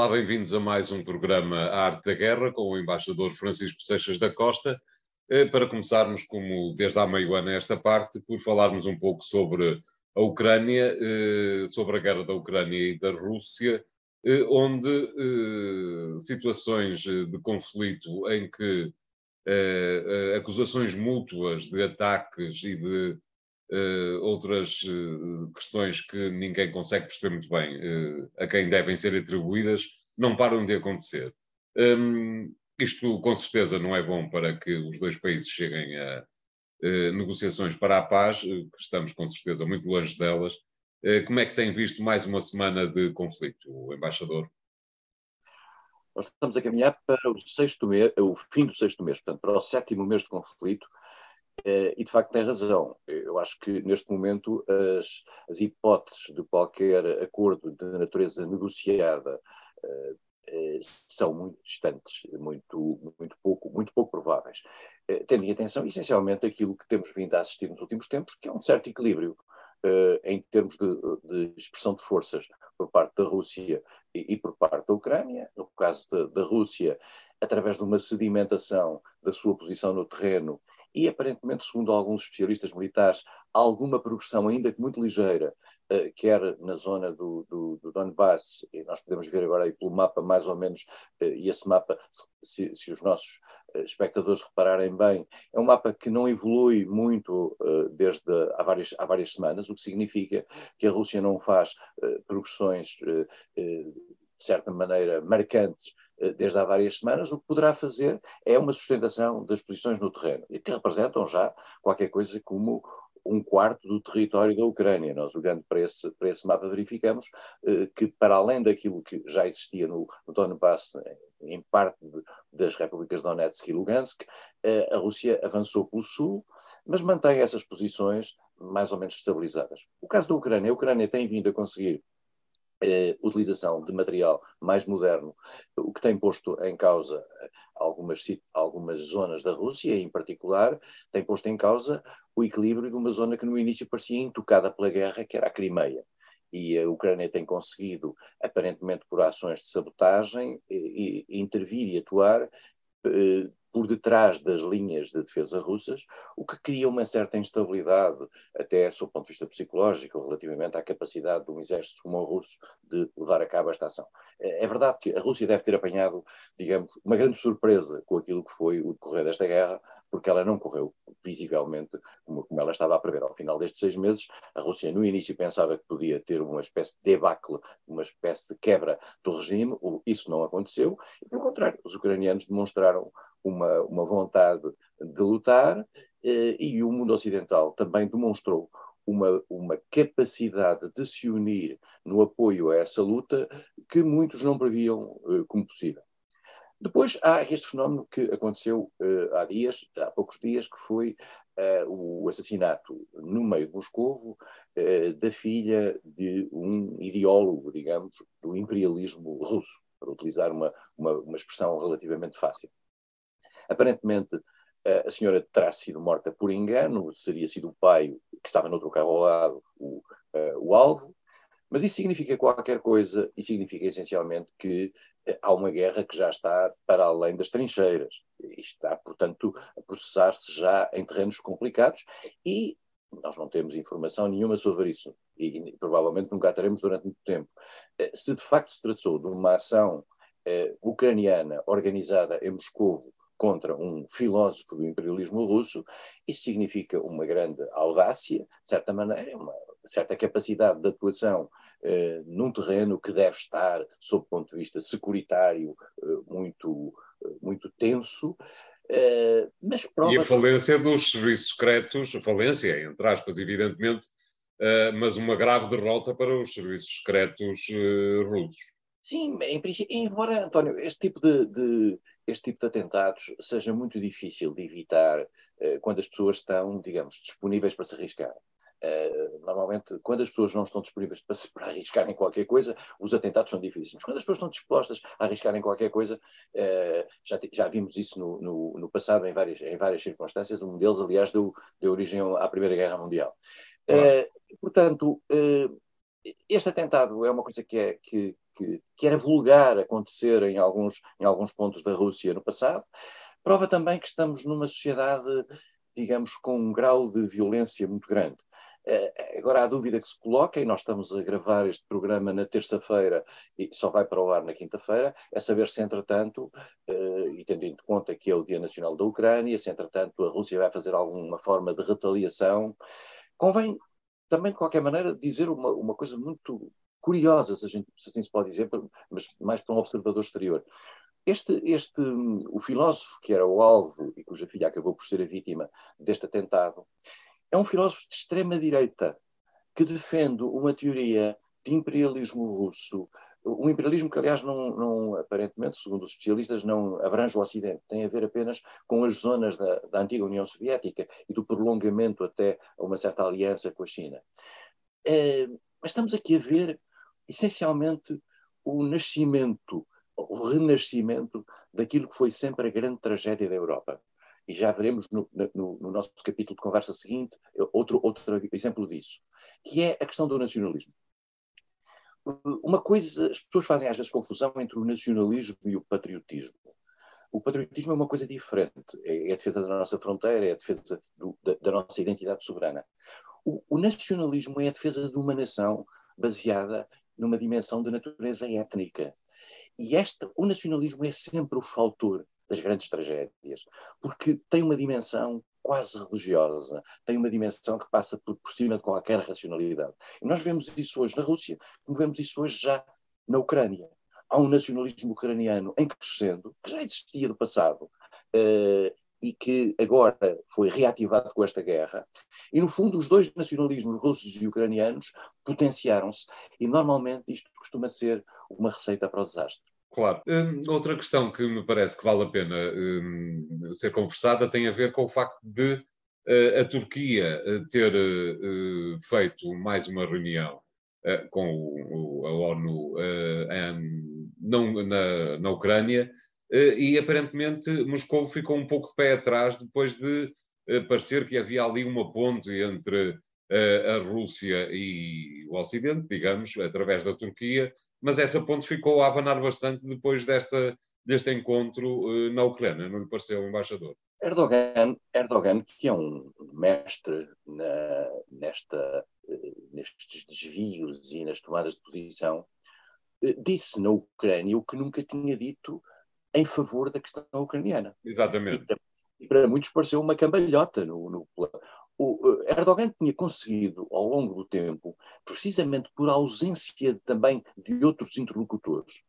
Olá, bem-vindos a mais um programa A Arte da Guerra com o embaixador Francisco Seixas da Costa. Eh, para começarmos, como desde há meio ano esta parte, por falarmos um pouco sobre a Ucrânia, eh, sobre a guerra da Ucrânia e da Rússia, eh, onde situações de conflito em que acusações mútuas de ataques e de outras questões que ninguém consegue perceber muito bem a quem devem ser atribuídas, não param de acontecer. Um, isto, com certeza, não é bom para que os dois países cheguem a negociações para a paz, que estamos, com certeza, muito longe delas. como é que tem visto mais uma semana de conflito, o embaixador? Nós estamos a caminhar para o sexto mês, o fim do sexto mês, portanto, para o sétimo mês de conflito, eh, e de facto tem razão. Eu acho que neste momento as, as hipóteses de qualquer acordo de natureza negociada uh, uh, são muito distantes, muito, muito, pouco, muito pouco prováveis. Uh, tendo em atenção essencialmente aquilo que temos vindo a assistir nos últimos tempos, que é um certo equilíbrio em termos de, de, expressão de forças por parte da Rússia e, e por parte da Ucrânia. No caso da, da Rússia, através de uma sedimentação da sua posição no terreno e aparentemente, segundo alguns especialistas militares, alguma progressão, ainda que muito ligeira, uh, quer na zona do, do, do, Donbass, e nós podemos ver agora aí pelo mapa mais ou menos, uh, e esse mapa, se, se os nossos uh, espectadores repararem bem, é um mapa que não evolui muito desde há várias, há várias semanas, o que significa que a Rússia não faz progressões de certa maneira marcantes eh, desde há várias semanas, o que poderá fazer é uma sustentação das posições no terreno, e que representam já qualquer coisa como um quarto do território da Ucrânia. Nós, olhando para esse, para esse mapa, verificamos eh, que, para além daquilo que já existia no, no Donbass, em parte de, das repúblicas Donetsk e Lugansk, eh, a Rússia avançou pelo sul, mas mantém essas posições mais ou menos estabilizadas. O caso da Ucrânia, a Ucrânia tem vindo a conseguir eh, utilização de material mais moderno, o que tem posto em causa eh, algumas, algumas zonas da Rússia, em particular, tem posto em causa o equilíbrio de uma zona que no início parecia intocada pela guerra, que era a Crimeia. E a Ucrânia tem conseguido, aparentemente por ações de sabotagem, e, e intervir e atuar eh, por detrás das linhas de defesa russas, o que cria uma certa instabilidade, até do ponto de vista psicológico, relativamente à capacidade de um exército como o russo de levar a cabo esta ação. É, é verdade que a Rússia deve ter apanhado, digamos, uma grande surpresa com aquilo que foi o decorrer desta guerra, porque ela não correu visivelmente como, como, ela estava a prever. Ao final destes seis meses, a Rússia no início pensava que podia ter uma espécie de debacle, uma espécie de quebra do regime, isso não aconteceu, e pelo contrário, os ucranianos demonstraram uma, uma vontade de lutar eh, e o mundo ocidental também demonstrou uma, uma capacidade de se unir no apoio a essa luta que muitos não previam eh, como possível. Depois há este fenómeno que aconteceu uh, há dias, há poucos dias, que foi uh, o assassinato no meio de Moscovo uh, da filha de um ideólogo, digamos, do imperialismo russo, para utilizar uma, uma, uma expressão relativamente fácil. Aparentemente, a senhora terá sido morta por engano, seria sido o pai que estava no outro carro ao lado o, o alvo, mas isso significa qualquer coisa e significa essencialmente que uh, há uma guerra que já está para além das trincheiras. E está, portanto, a processar-se já em terrenos complicados e nós não temos informação nenhuma sobre isso e, provavelmente nunca a teremos durante muito tempo. Uh, se de facto se tratou de uma ação ucraniana organizada em Moscou contra um filósofo do imperialismo russo, isso significa uma grande audácia, de certa maneira, uma certa capacidade de atuação eh, num terreno que deve estar, sob o ponto de vista securitário, eh, muito, eh, muito tenso. Eh, mas. E a falência dos serviços secretos, a falência, entre aspas, evidentemente, eh, mas uma grave derrota para os serviços secretos eh, russos. Sim, em princípio, embora, António, este tipo de, de, este tipo de atentados seja muito difícil de evitar uh, quando as pessoas estão, digamos, disponíveis para se arriscar. Uh, normalmente, quando as pessoas não estão disponíveis para, para arriscarem qualquer coisa, os atentados são difíceis. Mas quando as pessoas estão dispostas a arriscarem qualquer coisa, uh, já, já vimos isso no, no, no, passado em várias, em várias circunstâncias. Um deles, aliás, deu, deu origem à Primeira Guerra Mundial. Uh, portanto, este atentado é uma coisa que, é, que, que, que era vulgar acontecer em alguns, em alguns pontos da Rússia no passado, prova também que estamos numa sociedade, digamos, com um grau de violência muito grande. Eh, agora, a dúvida que se coloca, e nós estamos a gravar este programa na terça-feira e só vai para o ar na quinta-feira, é saber se, entretanto, eh, e tendo em conta que é o Dia Nacional da Ucrânia, se, entretanto, a Rússia vai fazer alguma forma de retaliação. Convém também, de qualquer maneira, dizer uma, uma coisa muito curiosa, se, gente, se assim se pode dizer, mas mais para um observador exterior. Este, este, o filósofo que era o alvo e cuja filha acabou por ser a vítima deste atentado, é um filósofo de extrema-direita que defende uma teoria de imperialismo russo, um imperialismo que, aliás, não, não, aparentemente, segundo os especialistas, não abrange o Ocidente, tem a ver apenas com as zonas da, da antiga União Soviética e do prolongamento até a uma certa aliança com a China. É, mas estamos aqui a ver, essencialmente, o nascimento, o renascimento daquilo que foi sempre a grande tragédia da Europa e já veremos no, no, no, nosso capítulo de conversa seguinte outro, outro exemplo disso, que é a questão do nacionalismo. Uma coisa, as pessoas fazem às vezes confusão entre o nacionalismo e o patriotismo. O patriotismo é uma coisa diferente, é, é a defesa da nossa fronteira, é a defesa do, da, da, nossa identidade soberana. O, o nacionalismo é a defesa de uma nação baseada numa dimensão de natureza étnica. E este, o nacionalismo é sempre o faltor das grandes tragédias, porque tem uma dimensão quase religiosa, tem uma dimensão que passa por, por cima de qualquer racionalidade. E nós vemos isso hoje na Rússia, como vemos isso hoje já na Ucrânia. Há um nacionalismo ucraniano em crescendo, que já existia do passado, uh, e que agora foi reativado com esta guerra. E, no fundo, os dois nacionalismos, russos e ucranianos, potenciaram-se, e normalmente isto costuma ser uma receita para o desastre. Claro. Hum, outra questão que me parece que vale a pena hum, ser conversada tem a ver com o facto de uh, a Turquia uh, ter uh, feito mais uma reunião com o, a ONU um, não, na, na Ucrânia e aparentemente Moscou ficou um pouco de pé atrás depois de parecer que havia ali uma ponte entre a Rússia e o Ocidente, digamos, através da Turquia, mas essa ponte ficou a abanar bastante depois desta, deste encontro uh, na Ucrânia, não lhe pareceu, embaixador? Erdogan, Erdogan que é um mestre na, nesta, uh, nestes desvios e nas tomadas de posição, uh, disse na Ucrânia o que nunca tinha dito em favor da questão ucraniana. Exatamente. E para, muitos pareceu uma cambalhota no, no, o Erdogan tinha conseguido, ao longo do tempo, precisamente por ausência também de outros interlocutores,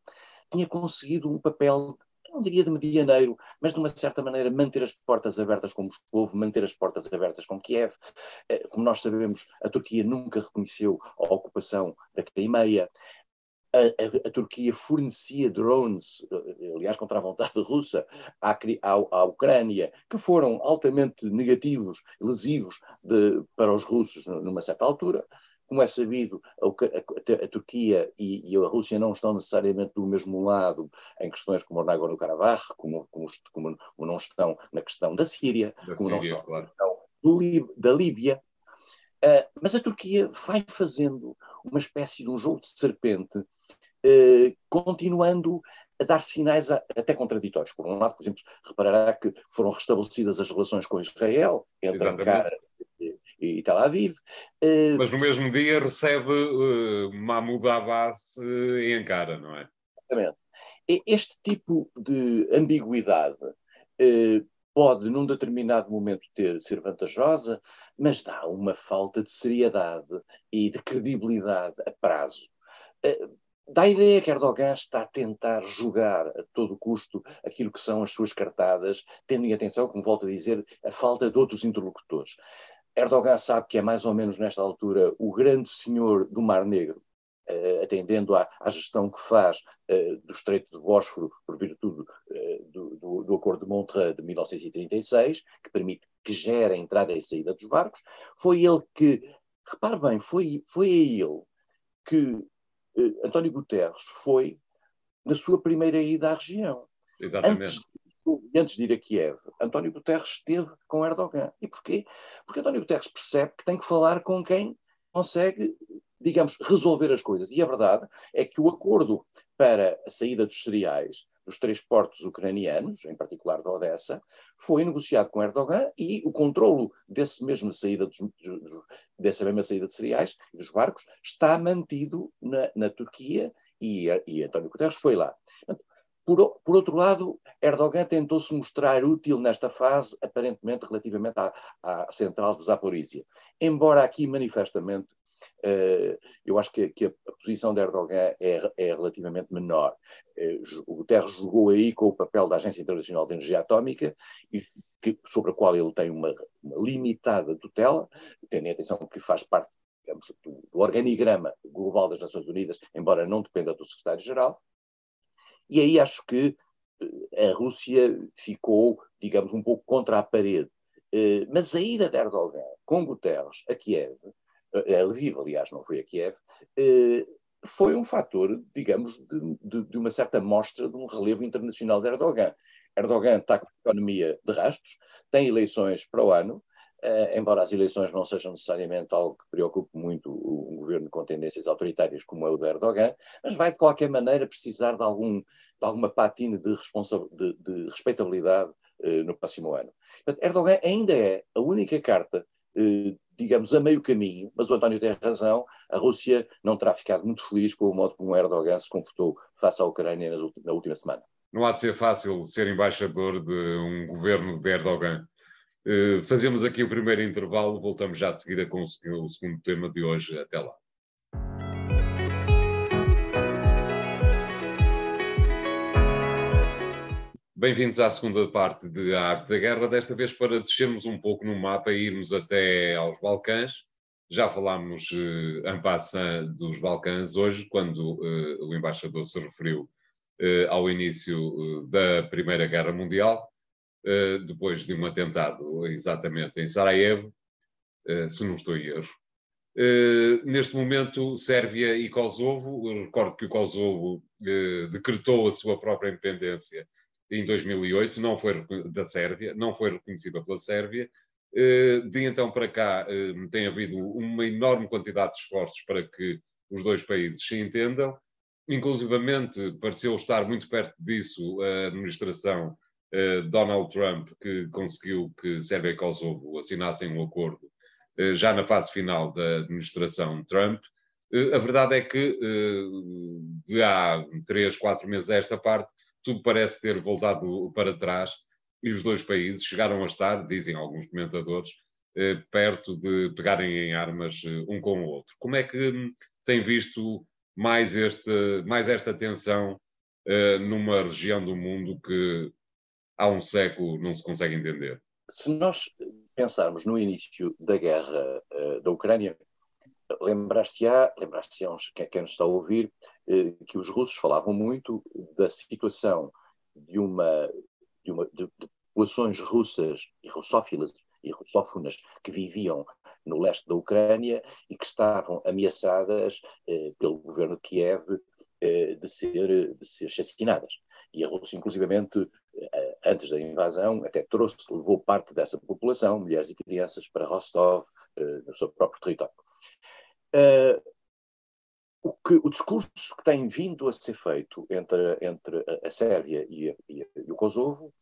tinha conseguido um papel, não diria de medianeiro, mas de uma certa maneira manter as portas abertas com Moscou, manter as portas abertas com Kiev. Eh, como nós sabemos, a Turquia nunca reconheceu a ocupação da Crimeia a, a, a, Turquia fornecia drones, eh, aliás, contra a vontade russa, à, à, à Ucrânia, que foram altamente negativos, lesivos de, para os russos numa certa altura. Como é sabido, a, Turquia e, e, a Rússia não estão necessariamente do mesmo lado em questões como o Nagorno-Karabakh, como, como, como, não estão na questão da Síria, da como Síria, não estão claro. na questão da Líbia. Uh, mas a Turquia vai fazendo uma espécie de um jogo de serpente eh, continuando a dar sinais a, até contraditórios. Por um lado, por exemplo, reparará que foram restabelecidas as relações com Israel, entre Ankara e, e Tel Aviv. Eh, Mas no mesmo dia recebe uh, Mahmoud Abbas uh, em Ankara, não é? Exatamente. Este tipo de ambiguidade uh, pode, num determinado momento, ter, ser vantajosa, mas dá uma falta de seriedade e de credibilidade a prazo. Uh, Dá a ideia que Erdogan está a tentar jogar a todo custo aquilo que são as suas cartadas, tendo em atenção, como volto a dizer, a falta de outros interlocutores. Erdogan sabe que é mais ou menos nesta altura o grande senhor do Mar Negro, uh, atendendo à, à, gestão que faz uh, do Estreito de Bósforo, por uh, do, do, do, Acordo de Montreux de 1936, que permite que gere a entrada e saída dos barcos. Foi ele que, repare bem, foi, foi a ele que eh, António Guterres foi na sua primeira ida à região. Exatamente. Antes, antes de ir a Kiev, António Guterres esteve com Erdogan. E porquê? Porque António Guterres percebe que tem que falar com quem consegue digamos, resolver as coisas. E a verdade é que o acordo para a saída dos cereais dos três portos ucranianos, em particular da Odessa, foi negociado com Erdogan e o controlo desse mesmo saída dos, dessa mesma saída de cereais e dos barcos está mantido na, na Turquia e, e António Guterres foi lá. Por, por, outro lado, Erdogan tentou-se mostrar útil nesta fase, aparentemente relativamente à, à central de Zaporizhia, embora aqui manifestamente eu acho que, que, a posição de Erdogan é, é relativamente menor. Uh, o Guterres jogou aí com o papel da Agência Internacional de Energia Atómica, que, sobre a qual ele tem uma, uma limitada tutela, tendo em atenção que faz parte digamos, do, do, organigrama global das Nações Unidas, embora não dependa do secretário-geral. E aí acho que uh, a Rússia ficou, digamos, um pouco contra a parede. mas a ida de Erdogan com Guterres a Kiev a Lviv, aliás, não foi a Kiev, eh, foi um fator, digamos, de, de, de, uma certa mostra de um relevo internacional de Erdogan. Erdogan está com a economia de rastros, tem eleições para o ano, uh, embora as eleições não sejam necessariamente algo que preocupe muito um governo com tendências autoritárias como é o de Erdogan, mas vai de qualquer maneira precisar de, algum, de alguma patina de, de, de respeitabilidade uh, no próximo ano. Portanto, Erdogan ainda é a única carta digamos, a meio caminho, mas o António tem razão, a Rússia não terá ficado muito feliz com o modo como Erdogan se comportou face à Ucrânia na última semana. Não há de ser fácil ser embaixador de um governo de Erdogan. Uh, fazemos aqui o primeiro intervalo, voltamos já de seguida com o segundo tema de hoje. Até lá. Bem-vindos à segunda parte de A Arte da Guerra, desta vez para descermos um pouco no mapa e irmos até aos Balcãs. Já falámos eh, en passant dos Balcãs hoje, quando eh, o embaixador se referiu eh, ao início eh, da Primeira Guerra Mundial, depois de um atentado exatamente em Sarajevo, se não estou em erro. neste momento, Sérvia e Kosovo, recordo que o Kosovo decretou a sua própria independência em 2008, não foi da Sérvia, não foi reconhecida pela Sérvia. Eh, de então para cá eh, tem havido uma enorme quantidade de esforços para que os dois países se entendam. Inclusivamente, pareceu estar muito perto disso a administração eh, Donald Trump, que conseguiu que Sérvia e Kosovo assinassem um acordo já na fase final da administração Trump. A verdade é que, de há três, quatro meses a esta parte, tudo parece ter voltado para trás e os dois países chegaram a estar, dizem alguns comentadores, eh, perto de pegarem em armas eh, um com o outro. Como é que hum, tem visto mais, este, mais esta tensão eh, numa região do mundo que há um século não se consegue entender? Se nós pensarmos no início da guerra da Ucrânia, lembrar-se-á, lembrar-se-á quem nos está a ouvir, eh, que os russos falavam muito da situação de uma de, uma, de, de populações russas e russófilas e russófonas que viviam no leste da Ucrânia e que estavam ameaçadas eh, pelo governo de Kiev eh, de, ser, de ser assassinadas. E a Rússia, inclusivamente, eh, antes da invasão, até trouxe, levou parte dessa população, mulheres e crianças, para Rostov, eh, no seu próprio território. Uh, o, que, o discurso que tem vindo a ser feito entre, entre a Sérvia e, a, e, a, e o Kosovo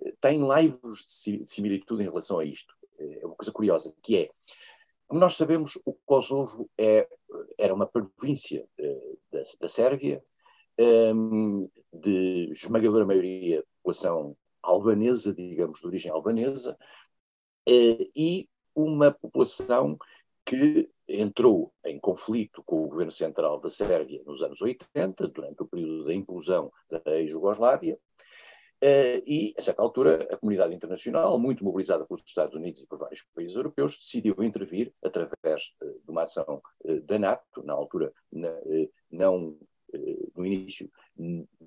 eh, tem laivos de similitude em relação a isto. É uma coisa curiosa, que é, como nós sabemos, o Kosovo é, era uma província uh, da, da, Sérvia, um, ehm, de esmagadora maioria população albanesa, digamos, de origem albanesa, uh, e uma população que entrou em conflito com o governo central da Sérvia nos anos 80, durante o período da implosão da ex-Jugoslávia, Uh, e, a certa altura, a comunidade internacional, muito mobilizada pelos Estados Unidos e por vários países europeus, decidiu intervir através uh, de uma ação uh, da NATO, na altura não, no início,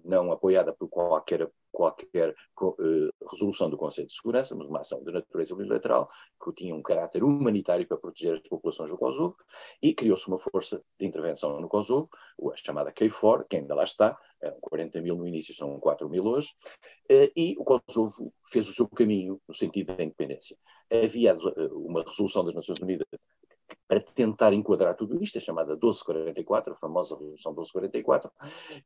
não apoiada por qualquer qualquer uh, resolução do Conselho de Segurança, mas uma ação de natureza unilateral, que tinha um caráter humanitário para proteger as populações do Kosovo, e criou-se uma força de intervenção no Kosovo, a chamada KFOR, que ainda lá está, eram 40 mil no início, são 4 mil hoje, uh, e o Kosovo fez o seu caminho no sentido da independência. Havia uh, uma resolução das Nações Unidas para tentar enquadrar tudo isto, a chamada 1244, a famosa Revolução 1244,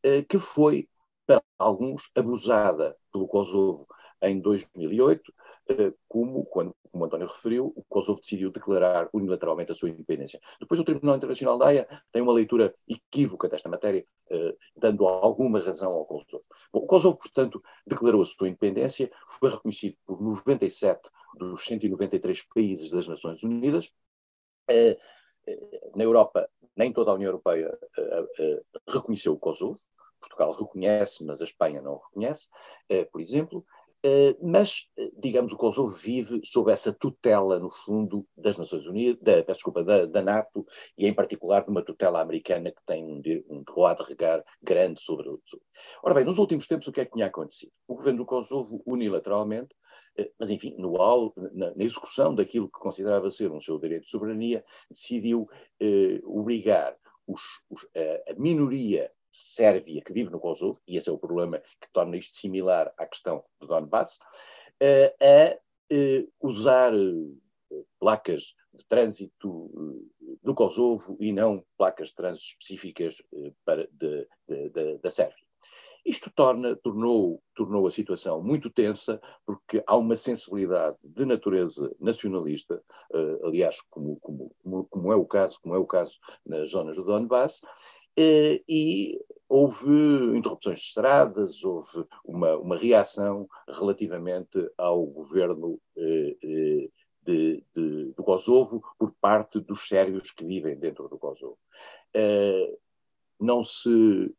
eh, que foi, para alguns, abusada pelo Kosovo em 2008, eh, como, quando, como António referiu, o Kosovo decidiu declarar unilateralmente a sua independência. Depois o Tribunal Internacional da Haia tem uma leitura equívoca desta matéria, eh, dando alguma razão ao Kosovo. Bom, o Kosovo, portanto, declarou a sua independência, foi reconhecido por 97 dos 193 países das Nações Unidas. Eh, na Europa, nem toda a União Europeia reconheceu o Kosovo, Portugal reconhece, mas a Espanha não reconhece, por exemplo, eh, mas, eh, digamos, o Kosovo vive sob essa tutela, no fundo, das Nações Unidas, da, desculpa, da, da, NATO, e em particular de uma tutela americana que tem um, um terroir de regar grande sobre o Ora bem, nos últimos tempos o que é que tinha acontecido? O governo do Kosovo, unilateralmente, eh, mas enfim, no, na, na, execução daquilo que considerava ser um seu direito de soberania, decidiu eh, obrigar os, os, a, a minoria Sérvia, que vive no Kosovo, e esse é o problema que torna isto similar à questão do Donbass, eh, a eh, usar eh, placas de trânsito do Kosovo e não placas de trânsito específicas para, de, de, de, da Sérvia. Isto torna, tornou, tornou a situação muito tensa, porque há uma sensibilidade de natureza nacionalista, uh, aliás, como, como, como, é o caso, como é o caso nas zonas do Donbass, e houve interrupções de estradas, houve uma, uma reação relativamente ao governo eh, eh, de, de, do Kosovo por parte dos sérvios que vivem dentro do Kosovo. não se,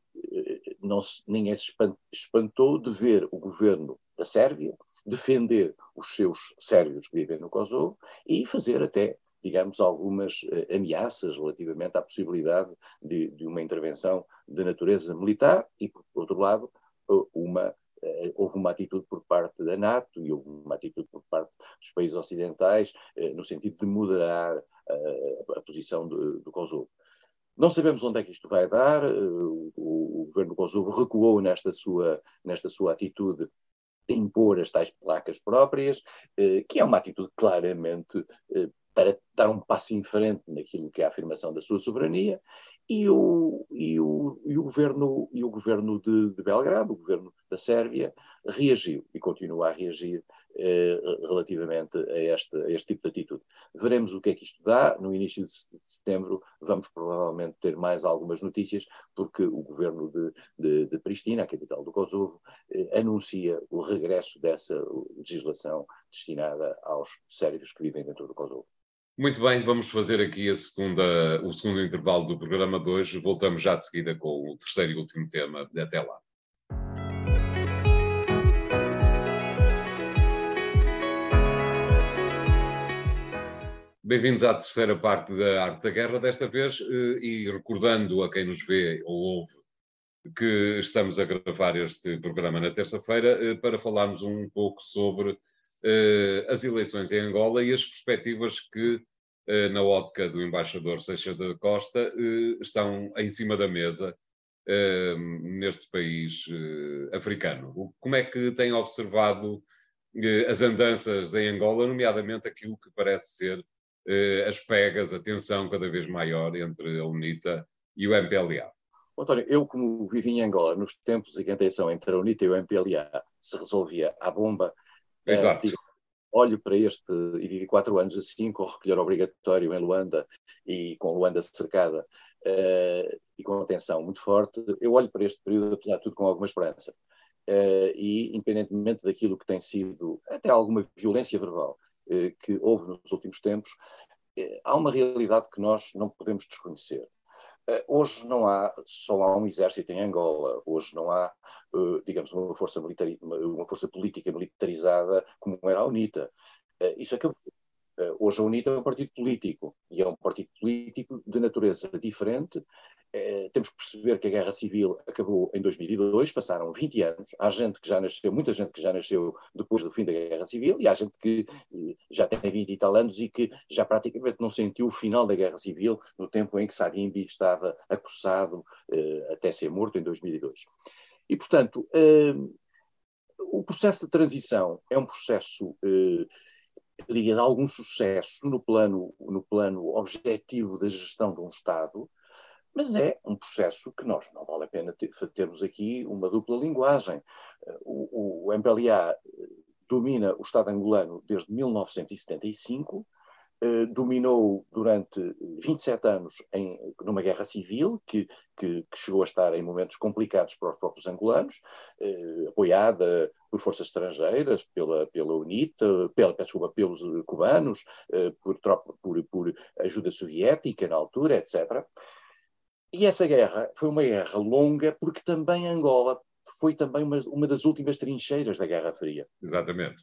não se, ninguém se espantou de ver o governo da Sérvia defender os seus sérvios que vivem no Kosovo e fazer até digamos, algumas uh, ameaças relativamente à possibilidade de, de, uma intervenção de natureza militar e, por outro lado, uma, uh, houve uma atitude por parte da NATO e houve uma atitude por parte dos países ocidentais no sentido de moderar a posição do, do Kosovo. Não sabemos onde é que isto vai dar. O, o, governo do Kosovo recuou nesta sua, nesta sua atitude de impor as tais placas próprias, que é uma atitude claramente para dar um passo em frente naquilo que é a afirmação da sua soberania, e o, e o, e o governo, e o governo de, de Belgrado, o governo da Sérvia, reagiu e continua a reagir eh, relativamente a este, a este tipo de atitude. Veremos o que é que isto dá. No início de setembro vamos provavelmente ter mais algumas notícias, porque o governo de, de, de Pristina, a capital do Kosovo, eh, anuncia o regresso dessa legislação destinada aos sérvios que vivem dentro do Kosovo. Muito bem, vamos fazer aqui segunda, o segundo intervalo do programa de hoje. Voltamos já de seguida com o terceiro e último tema. Até lá. Bem-vindos à terceira parte da Arte da Guerra, desta vez, eh, e recordando a quem nos vê ou ouve que estamos a gravar este programa na terça-feira eh, para falarmos um pouco sobre as eleições em Angola e as perspectivas que, uh, na ótica do embaixador Seixas da Costa, uh, estão em cima da mesa neste país africano. Como é que tem observado as andanças em Angola, nomeadamente aquilo que parece ser as pegas, a tensão cada vez maior entre a UNITA e o MPLA? António, eu como vivi em Angola nos tempos em que a tensão entre a UNITA e o MPLA se resolvia à bomba, Exato. digo, olho para este, e vivi quatro anos assim, com recolher obrigatório em Luanda e com Luanda cercada uh, e com uma tensão muito forte, eu olho para este período, apesar de tudo, com alguma esperança. Uh, e, independentemente daquilo que tem sido até alguma violência verbal uh, que houve nos últimos tempos, há uma realidade que nós não podemos desconhecer. Eh, hoje não há, só há um exército em Angola, hoje não há, eh, digamos, uma força, militar, uma força política militarizada como era a UNITA. Eh, isso acabou. Hoje a UNITA é um partido político, e é um partido político de natureza diferente, é, temos que perceber que a guerra civil acabou em 2002, passaram 20 anos, há gente que já nasceu, muita gente que já nasceu depois do fim da guerra civil, e há gente que eh, já tem 20 e tal anos e que já praticamente não sentiu o final da guerra civil no tempo em que Savimbi estava acossado eh, até ser morto em 2002. E, portanto, eh, o processo de transição é um processo eu de algum sucesso no plano, no plano objetivo da gestão de um Estado, mas é um processo que nós não vale a pena ter, termos aqui uma dupla linguagem. O, o MPLA domina o Estado angolano desde 1975, eh, dominou durante 27 anos em, numa guerra civil que, que, que, chegou a estar em momentos complicados para os próprios angolanos, eh, apoiada por forças estrangeiras, pela, pela UNITA, pela, desculpa, pelos cubanos, eh, por, por, por ajuda soviética na altura, etc. E essa guerra foi uma guerra longa porque também Angola foi também uma, uma das últimas trincheiras da Guerra Fria. Exatamente.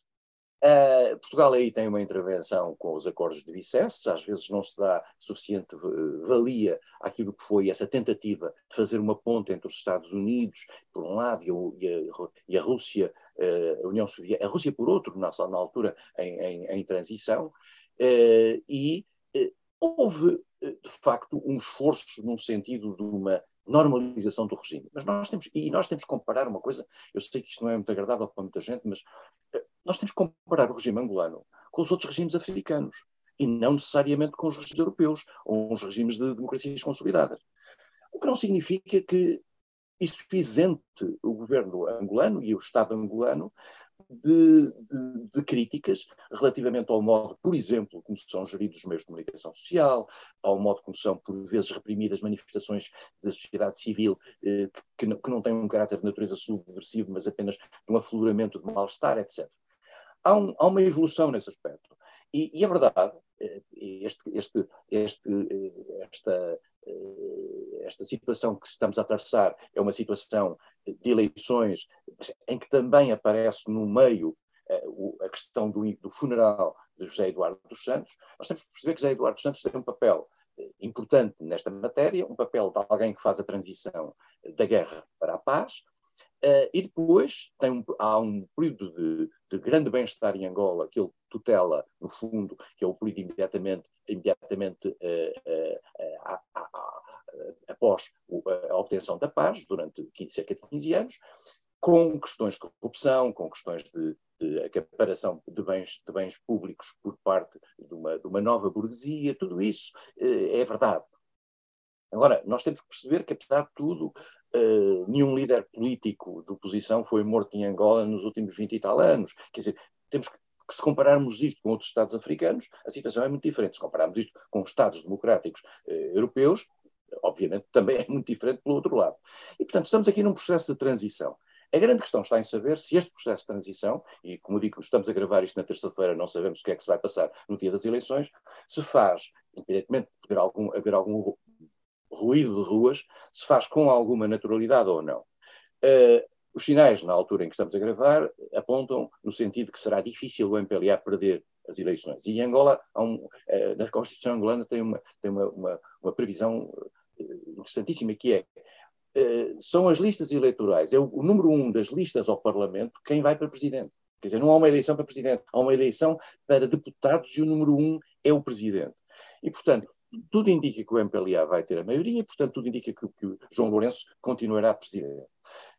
Uh, Portugal aí tem uma intervenção com os acordos de Bicesse, às vezes não se dá suficiente valia àquilo que foi essa tentativa de fazer uma ponte entre os Estados Unidos, por um lado, e a, e a Rússia, uh, a União Soviética, a Rússia por outro, na, na altura, em, em, em transição, uh, e houve, de facto, um esforço num sentido de uma normalização do regime. Mas nós temos, e nós temos que comparar uma coisa, eu sei que isto não é muito agradável para muita gente, mas eh, nós temos que comparar o regime angolano com os outros regimes africanos e não necessariamente com os regimes europeus ou os regimes de democracias consolidadas. O que não significa que isso isente o governo angolano e o Estado angolano de, de, de, críticas relativamente ao modo, por exemplo, como são geridos os meios de comunicação social, ao modo como são, por vezes, reprimidas manifestações da sociedade civil eh, que, não, que não têm um caráter de natureza subversivo, mas apenas um afloramento de mal-estar, etc. Há, um, há, uma evolução nesse aspecto. E, e é verdade, eh, este, este, este, eh, esta, eh, esta situação que estamos a atravessar é uma situação de eleições em que também aparece no meio a questão do, do funeral de José Eduardo dos Santos. Nós temos que perceber que José Eduardo dos Santos tem um papel importante nesta matéria, um papel de alguém que faz a transição da guerra para a paz, Uh, e depois tem um, há um período de, de grande bem-estar em Angola que ele tutela, no fundo, que é o período imediatamente, imediatamente uh, uh, após a obtenção da paz, durante 15, cerca de 15 anos, com questões de corrupção, com questões de, de acaparação de bens, de bens públicos por parte de uma, de uma nova burguesia, tudo isso é verdade. Agora, nós temos que perceber que, apesar de tudo, uh, nenhum líder político de oposição foi morto em Angola nos últimos 20 e tal anos. Quer dizer, temos que, se compararmos isto com outros Estados africanos, a situação é muito diferente. Se compararmos isto com os Estados democráticos uh, europeus, obviamente também é muito diferente pelo outro lado. E, portanto, estamos aqui num processo de transição. A grande questão está em saber se este processo de transição, e como digo, estamos a gravar isto na terça-feira, não sabemos o que é que se vai passar no dia das eleições, se faz, independentemente de algum, haver algum ruído de ruas se faz com alguma naturalidade ou não. Uh, os sinais, na altura em que estamos a gravar, apontam no sentido que será difícil o MPLA perder as eleições. E em Angola, um, uh, na Constituição angolana, tem uma, tem uma, uma, uma previsão eh, interessantíssima que é Uh, são as listas eleitorais, é o, número um das listas ao Parlamento quem vai para presidente. Quer dizer, não há uma eleição para presidente, há uma eleição para deputados e o número um é o presidente. E, portanto, tudo indica que o MPLA vai ter a maioria, e, portanto, tudo indica que, que o João Lourenço continuará presidente.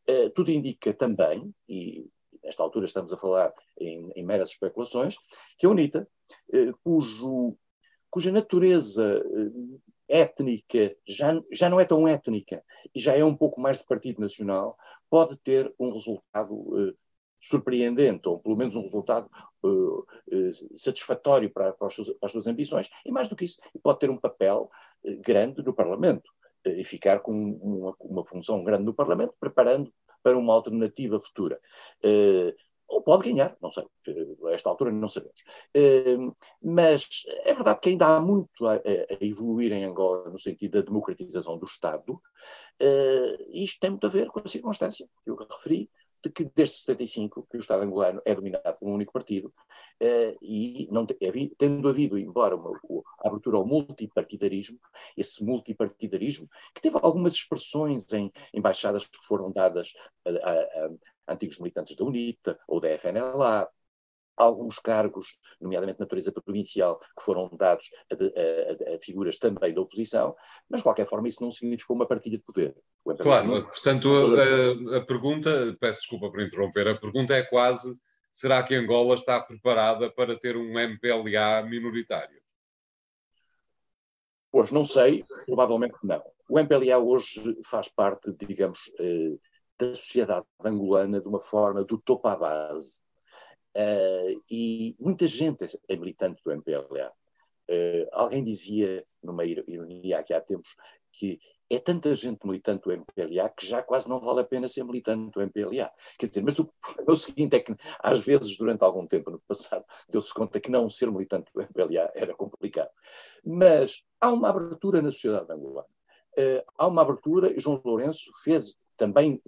Uh, tudo indica também, e nesta altura estamos a falar em, em meras especulações, que a UNITA, uh, cujo, cuja natureza étnica já, já não é tão étnica e já é um pouco mais de partido nacional, pode ter um resultado surpreendente, ou pelo menos um resultado uh, uh, satisfatório para, para, suas, para, as suas ambições, e mais do que isso, pode ter um papel grande no Parlamento e ficar com uma, uma, função grande no Parlamento, preparando para uma alternativa futura. Ou pode ganhar, não sei, a esta altura não sabemos. mas é verdade que ainda há muito a, evoluir em Angola no sentido da democratização do Estado, e isto tem muito a ver com a circunstância que eu referi, de que desde 75 que o Estado angolano é dominado por um único partido uh, e não tendo havido, embora uma, a abertura ao multipartidarismo, esse multipartidarismo que teve algumas expressões em embaixadas que foram dadas a, a antigos militantes da UNITA ou da FNLA, alguns cargos, nomeadamente de natureza provincial, que foram dados a, a, a, figuras também da oposição, mas de qualquer forma isso não significou uma partilha de poder. Claro, portanto, a, a, pergunta, peço desculpa por interromper, a pergunta é quase será que Angola está preparada para ter um MPLA minoritário? Pois não sei, provavelmente não. O MPLA hoje faz parte, digamos, eh, da sociedade angolana de uma forma do topo à base. Uh, e muita gente é militante do MPLA. Uh, alguém dizia, numa ironia aqui há tempos, que é tanta gente militante do MPLA que já quase não vale a pena ser militante do MPLA. Quer dizer, mas o, o seguinte é que, às vezes, durante algum tempo no passado, deu-se conta que não ser militante do MPLA era complicado. Mas há uma abertura na sociedade angolana. Uh, há uma abertura, e João Lourenço fez também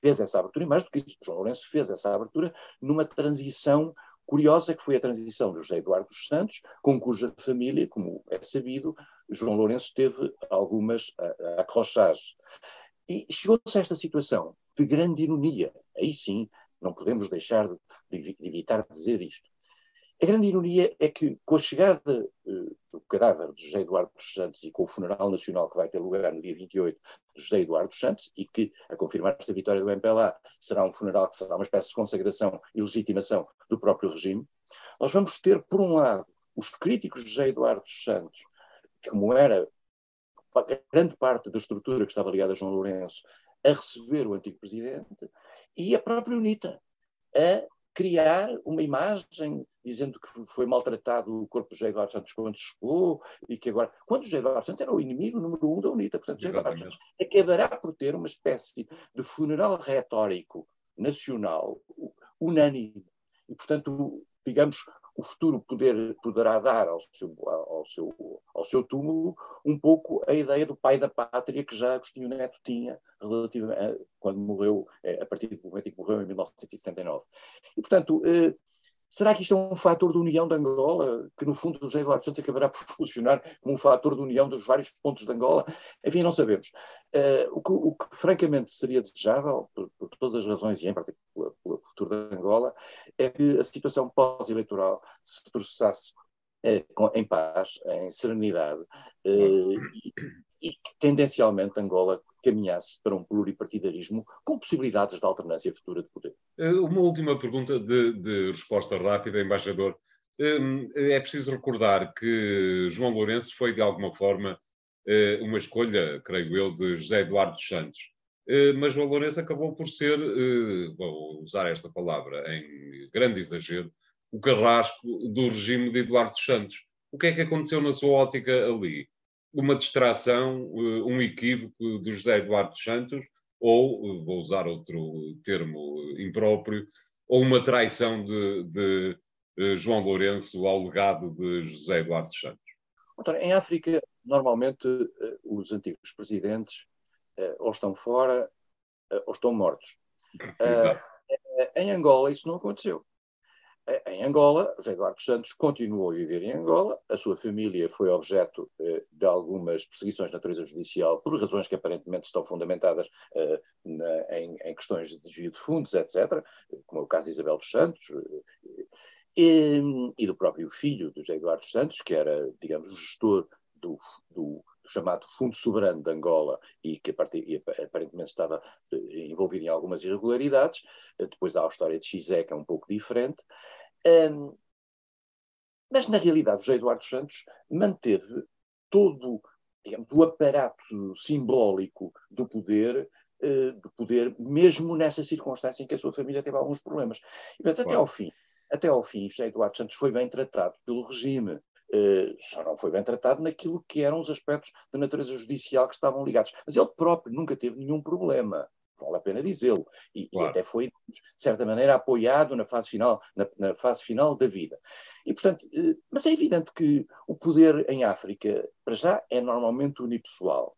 fez essa abertura, e mais do que isso, João Lourenço fez essa abertura numa transição curiosa, que foi a transição do José Eduardo dos Santos, com cuja família, como é sabido, João Lourenço teve algumas acrochagens. E chegou-se a esta situação de grande ironia. Aí sim, não podemos deixar de, de, de evitar dizer isto. A grande ironia é que, com a chegada uh, do cadáver de José Eduardo dos Santos e com o funeral nacional que vai ter lugar no dia 28 de José Eduardo dos Santos, e que, a confirmar esta vitória do MPLA, será um funeral que será uma espécie de consagração e legitimação do próprio regime, nós vamos ter, por um lado, os críticos de José Eduardo dos Santos, como era grande parte da estrutura que estava ligada a João Lourenço, a receber o antigo presidente, e a própria UNITA, a criar uma imagem dizendo que foi maltratado o corpo de José Eduardo Santos quando chegou e que agora, quando José Eduardo Santos era o inimigo número um da UNITA, portanto José Eduardo Santos acabará por ter uma espécie de funeral retórico nacional unânime. E portanto, digamos, o futuro poder, poderá dar ao seu, ao, seu, ao seu túmulo um pouco a ideia do pai da pátria que já Agostinho Neto tinha relativamente, quando morreu, eh, a partir do momento em que morreu em 1979. E, portanto, eh, Será que isto é um fator de união de Angola, que no fundo José Eduardo Santos acabará por funcionar como um fator de união dos vários pontos de Angola? Enfim, não sabemos. Uh, o, que, o, que, francamente seria desejável, por, por, todas as razões e em particular futuro de Angola, é que a situação pós-eleitoral se processasse uh, em paz, em serenidade, uh, e, que tendencialmente Angola caminhasse para um pluripartidarismo com possibilidades de alternância futura de poder. Eh, uma última pergunta de, de resposta rápida, embaixador. Hum, é preciso recordar que João Lourenço foi, de alguma forma, eh, uma escolha, creio eu, de José Eduardo Santos. Eh, mas João Lourenço acabou por ser, vou usar esta palavra em grande exagero, o carrasco do regime de Eduardo Santos. O que é que aconteceu na sua ótica ali? uma distração, eh, um equívoco do José Eduardo Santos, ou, eh, vou usar outro termo impróprio, ou uma traição de, de eh, João Lourenço ao legado de José Eduardo Santos? em África, normalmente, os antigos presidentes ou estão fora ou estão mortos. Exato. Em Angola, isso não aconteceu. Em Angola, José Eduardo Santos continuou a viver em Angola, a sua família foi objeto eh, de algumas perseguições de natureza judicial por razões que aparentemente estão fundamentadas eh, na, em, em, questões de desvio de fundos, etc., como é o caso de Isabel dos Santos, eh, e, e, do próprio filho de José Eduardo Santos, que era, digamos, o gestor do, do chamado Fundo Soberano de Angola e que aparentemente estava eh, envolvido em algumas irregularidades. Eh, depois há a história de Xizé, que é um pouco diferente. Um, mas, na realidade, José Eduardo Santos manteve todo digamos, o aparato simbólico do poder, uh, do poder, mesmo nessa circunstância em que a sua família teve alguns problemas. E, portanto, claro. até ao fim, até ao fim, José Eduardo Santos foi bem tratado pelo regime. Uh, só não foi bem tratado naquilo que eram os aspectos da natureza judicial que estavam ligados. Mas ele próprio nunca teve nenhum problema, vale a pena dizê-lo, e, claro. e, até foi, de certa maneira, apoiado na fase final, na, na fase final da vida. E, portanto, uh, mas é evidente que o poder em África, para já, é normalmente unipessoal.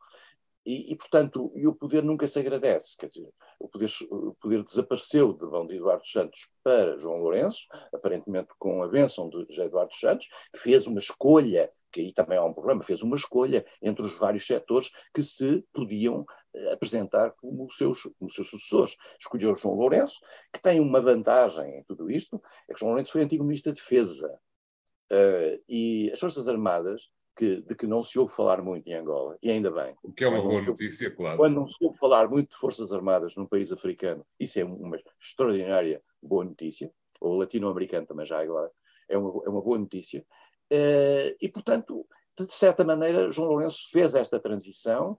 E, e, portanto, e o poder nunca se agradece. Quer dizer, o poder, o poder desapareceu de mão de Eduardo Santos para João Lourenço, aparentemente com a bênção de Eduardo Santos, que fez uma escolha, que aí também há um problema, fez uma escolha entre os vários setores que se podiam eh, apresentar como seus, como seus sucessores. Escolheu João Lourenço, que tem uma vantagem em tudo isto, é que João Lourenço foi antigo Ministro da Defesa. Uh, e as Forças Armadas que, de que não se ouve falar muito em Angola, e ainda bem. O que é uma boa notícia, claro. Quando não se ouve falar muito de Forças Armadas num país africano, isso é uma extraordinária boa notícia. ou latino-americano também já agora, é uma, é uma boa notícia. Uh, e, portanto, de certa maneira, João Lourenço fez esta transição,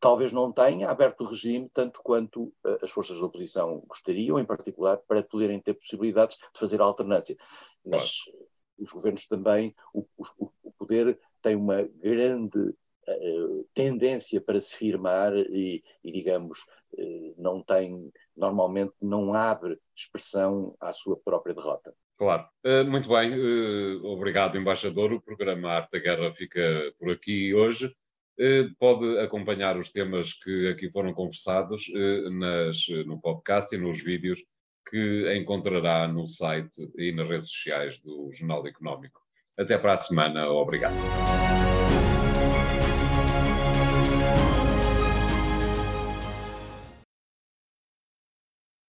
talvez não tenha aberto o regime tanto quanto uh, as forças da oposição gostariam, em particular, para poderem ter possibilidades de fazer alternância. Mas claro. os governos também, o, o, poder tem uma grande uh, tendência para se firmar e, e digamos, uh, não tem, normalmente não abre expressão à sua própria derrota. Claro. Uh, muito bem, obrigado, embaixador. O programa Arte da Guerra fica por aqui hoje. Pode acompanhar os temas que aqui foram conversados nas, no podcast e nos vídeos que encontrará no site e nas redes sociais do Jornal Económico. Até para a semana. Obrigado.